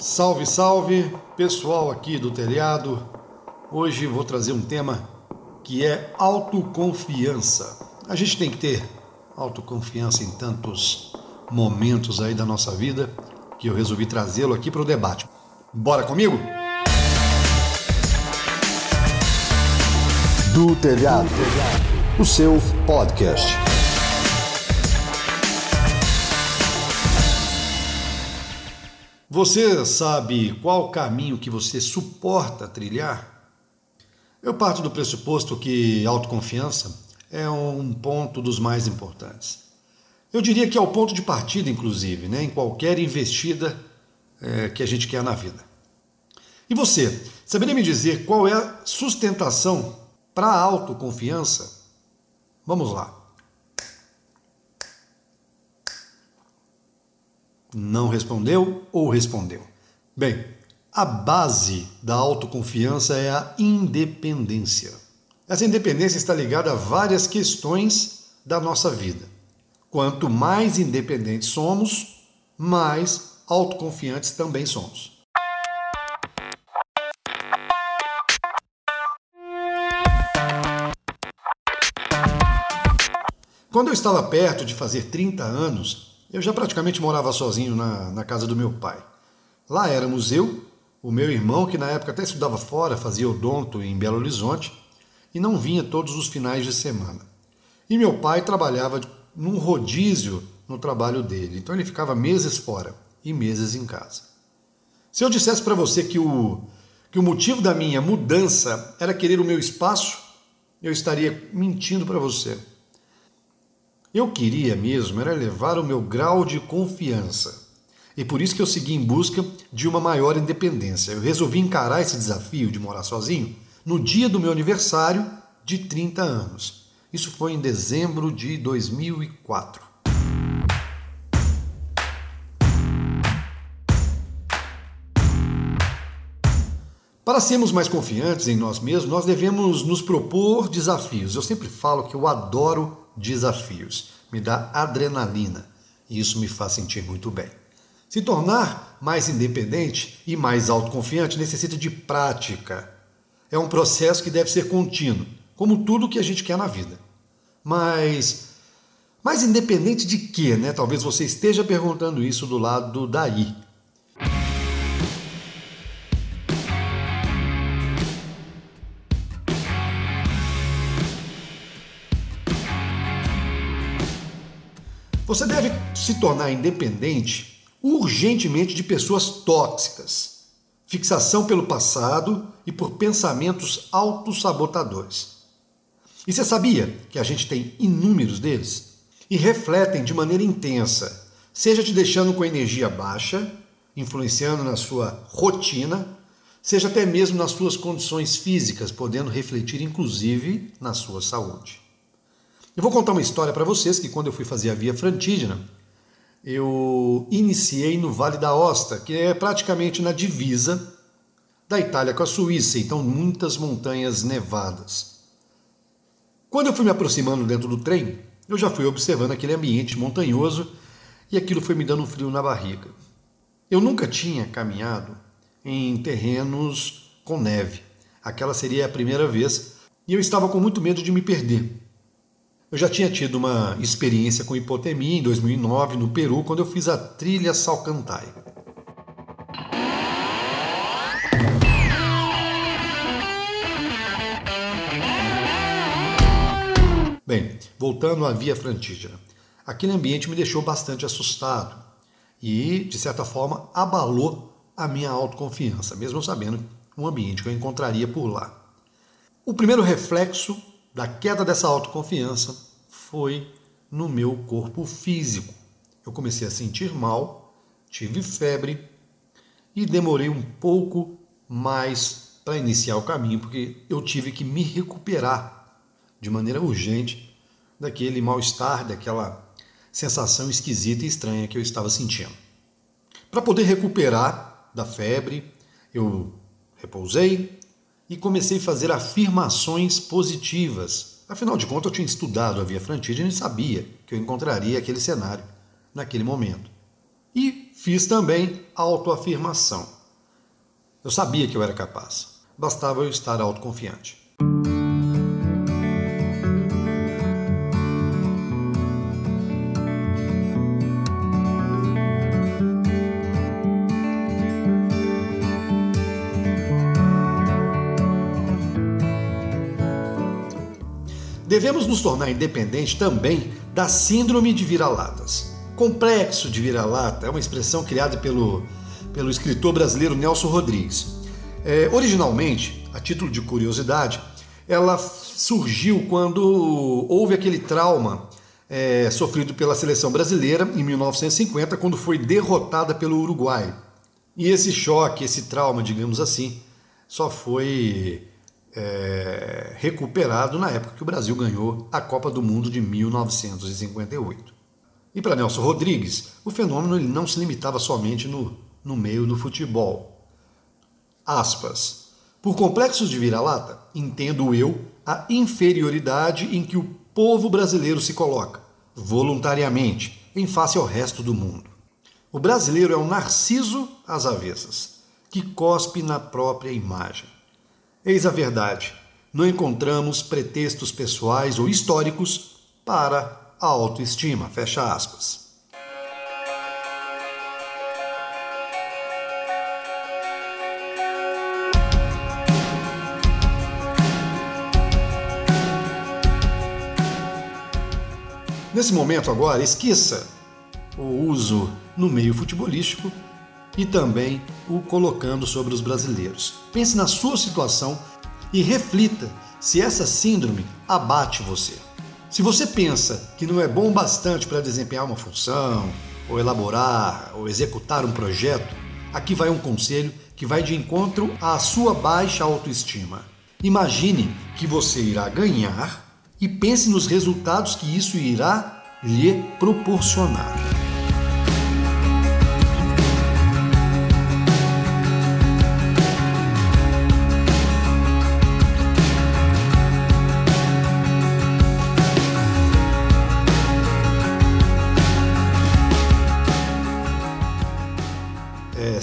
Salve, salve, pessoal aqui do telhado. Hoje vou trazer um tema que é autoconfiança. A gente tem que ter autoconfiança em tantos momentos aí da nossa vida que eu resolvi trazê-lo aqui para o debate. Bora comigo? Do telhado, o seu podcast. Você sabe qual caminho que você suporta trilhar? Eu parto do pressuposto que autoconfiança é um ponto dos mais importantes. Eu diria que é o ponto de partida, inclusive, né, em qualquer investida é, que a gente quer na vida. E você, saberia me dizer qual é a sustentação para a autoconfiança? Vamos lá. Não respondeu ou respondeu? Bem, a base da autoconfiança é a independência. Essa independência está ligada a várias questões da nossa vida. Quanto mais independentes somos, mais autoconfiantes também somos. Quando eu estava perto de fazer 30 anos, eu já praticamente morava sozinho na, na casa do meu pai. Lá éramos eu, o meu irmão, que na época até estudava fora, fazia odonto em Belo Horizonte, e não vinha todos os finais de semana. E meu pai trabalhava num rodízio no trabalho dele, então ele ficava meses fora e meses em casa. Se eu dissesse para você que o, que o motivo da minha mudança era querer o meu espaço, eu estaria mentindo para você. Eu queria mesmo era levar o meu grau de confiança. E por isso que eu segui em busca de uma maior independência. Eu resolvi encarar esse desafio de morar sozinho no dia do meu aniversário de 30 anos. Isso foi em dezembro de 2004. Para sermos mais confiantes em nós mesmos, nós devemos nos propor desafios. Eu sempre falo que eu adoro desafios, me dá adrenalina e isso me faz sentir muito bem. Se tornar mais independente e mais autoconfiante necessita de prática. É um processo que deve ser contínuo, como tudo que a gente quer na vida. Mas mais independente de quê, né? Talvez você esteja perguntando isso do lado daí. Você deve se tornar independente urgentemente de pessoas tóxicas, fixação pelo passado e por pensamentos autossabotadores. E você sabia que a gente tem inúmeros deles? E refletem de maneira intensa, seja te deixando com energia baixa, influenciando na sua rotina, seja até mesmo nas suas condições físicas, podendo refletir inclusive na sua saúde. Eu vou contar uma história para vocês que quando eu fui fazer a Via Frantígena, eu iniciei no Vale da Osta, que é praticamente na divisa da Itália com a Suíça, então muitas montanhas nevadas. Quando eu fui me aproximando dentro do trem, eu já fui observando aquele ambiente montanhoso e aquilo foi me dando um frio na barriga. Eu nunca tinha caminhado em terrenos com neve. Aquela seria a primeira vez e eu estava com muito medo de me perder. Eu já tinha tido uma experiência com hipotermia em 2009 no Peru, quando eu fiz a trilha Salcantay. Bem, voltando à Via Frantígena. Aquele ambiente me deixou bastante assustado e, de certa forma, abalou a minha autoconfiança, mesmo sabendo um ambiente que eu encontraria por lá. O primeiro reflexo da queda dessa autoconfiança foi no meu corpo físico. Eu comecei a sentir mal, tive febre e demorei um pouco mais para iniciar o caminho, porque eu tive que me recuperar de maneira urgente daquele mal-estar, daquela sensação esquisita e estranha que eu estava sentindo. Para poder recuperar da febre, eu repousei, e comecei a fazer afirmações positivas. Afinal de contas, eu tinha estudado a Via Frantígena e sabia que eu encontraria aquele cenário naquele momento. E fiz também autoafirmação. Eu sabia que eu era capaz, bastava eu estar autoconfiante. Devemos nos tornar independentes também da síndrome de vira-latas. Complexo de vira-lata é uma expressão criada pelo, pelo escritor brasileiro Nelson Rodrigues. É, originalmente, a título de curiosidade, ela surgiu quando houve aquele trauma é, sofrido pela seleção brasileira em 1950, quando foi derrotada pelo Uruguai. E esse choque, esse trauma, digamos assim, só foi é, recuperado na época que o Brasil ganhou a Copa do Mundo de 1958. E para Nelson Rodrigues, o fenômeno ele não se limitava somente no, no meio do futebol. Aspas. Por complexos de vira-lata, entendo eu a inferioridade em que o povo brasileiro se coloca, voluntariamente, em face ao resto do mundo. O brasileiro é um narciso às avessas, que cospe na própria imagem. Eis a verdade. Não encontramos pretextos pessoais ou históricos para a autoestima. Fecha aspas. Nesse momento agora, esqueça o uso no meio futebolístico e também o colocando sobre os brasileiros. Pense na sua situação e reflita se essa síndrome abate você. Se você pensa que não é bom bastante para desempenhar uma função, ou elaborar, ou executar um projeto, aqui vai um conselho que vai de encontro à sua baixa autoestima. Imagine que você irá ganhar e pense nos resultados que isso irá lhe proporcionar.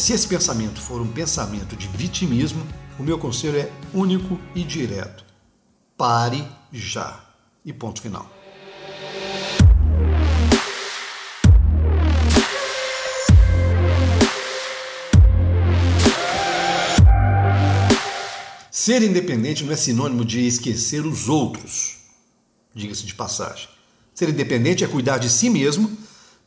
Se esse pensamento for um pensamento de vitimismo, o meu conselho é único e direto. Pare já. E ponto final. Ser independente não é sinônimo de esquecer os outros, diga-se de passagem. Ser independente é cuidar de si mesmo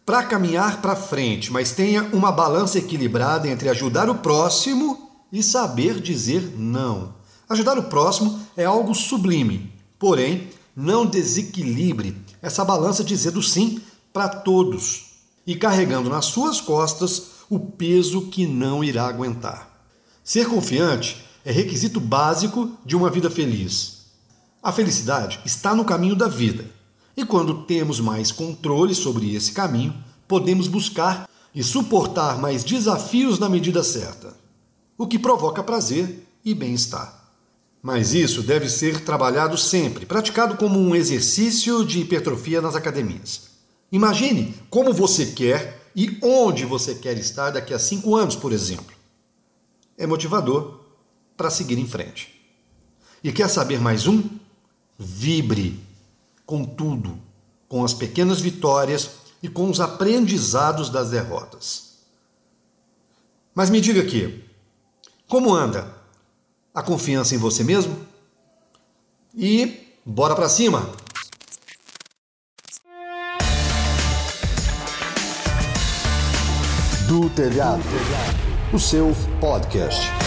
para caminhar para frente, mas tenha uma balança equilibrada entre ajudar o próximo e saber dizer não. Ajudar o próximo é algo sublime, porém, não desequilibre essa balança dizendo sim para todos e carregando nas suas costas o peso que não irá aguentar. Ser confiante é requisito básico de uma vida feliz. A felicidade está no caminho da vida e quando temos mais controle sobre esse caminho, podemos buscar e suportar mais desafios na medida certa, o que provoca prazer e bem-estar. Mas isso deve ser trabalhado sempre, praticado como um exercício de hipertrofia nas academias. Imagine como você quer e onde você quer estar daqui a cinco anos, por exemplo. É motivador para seguir em frente. E quer saber mais um? Vibre com tudo, com as pequenas vitórias e com os aprendizados das derrotas. Mas me diga aqui, como anda a confiança em você mesmo? E bora para cima! Do telhado, o seu podcast.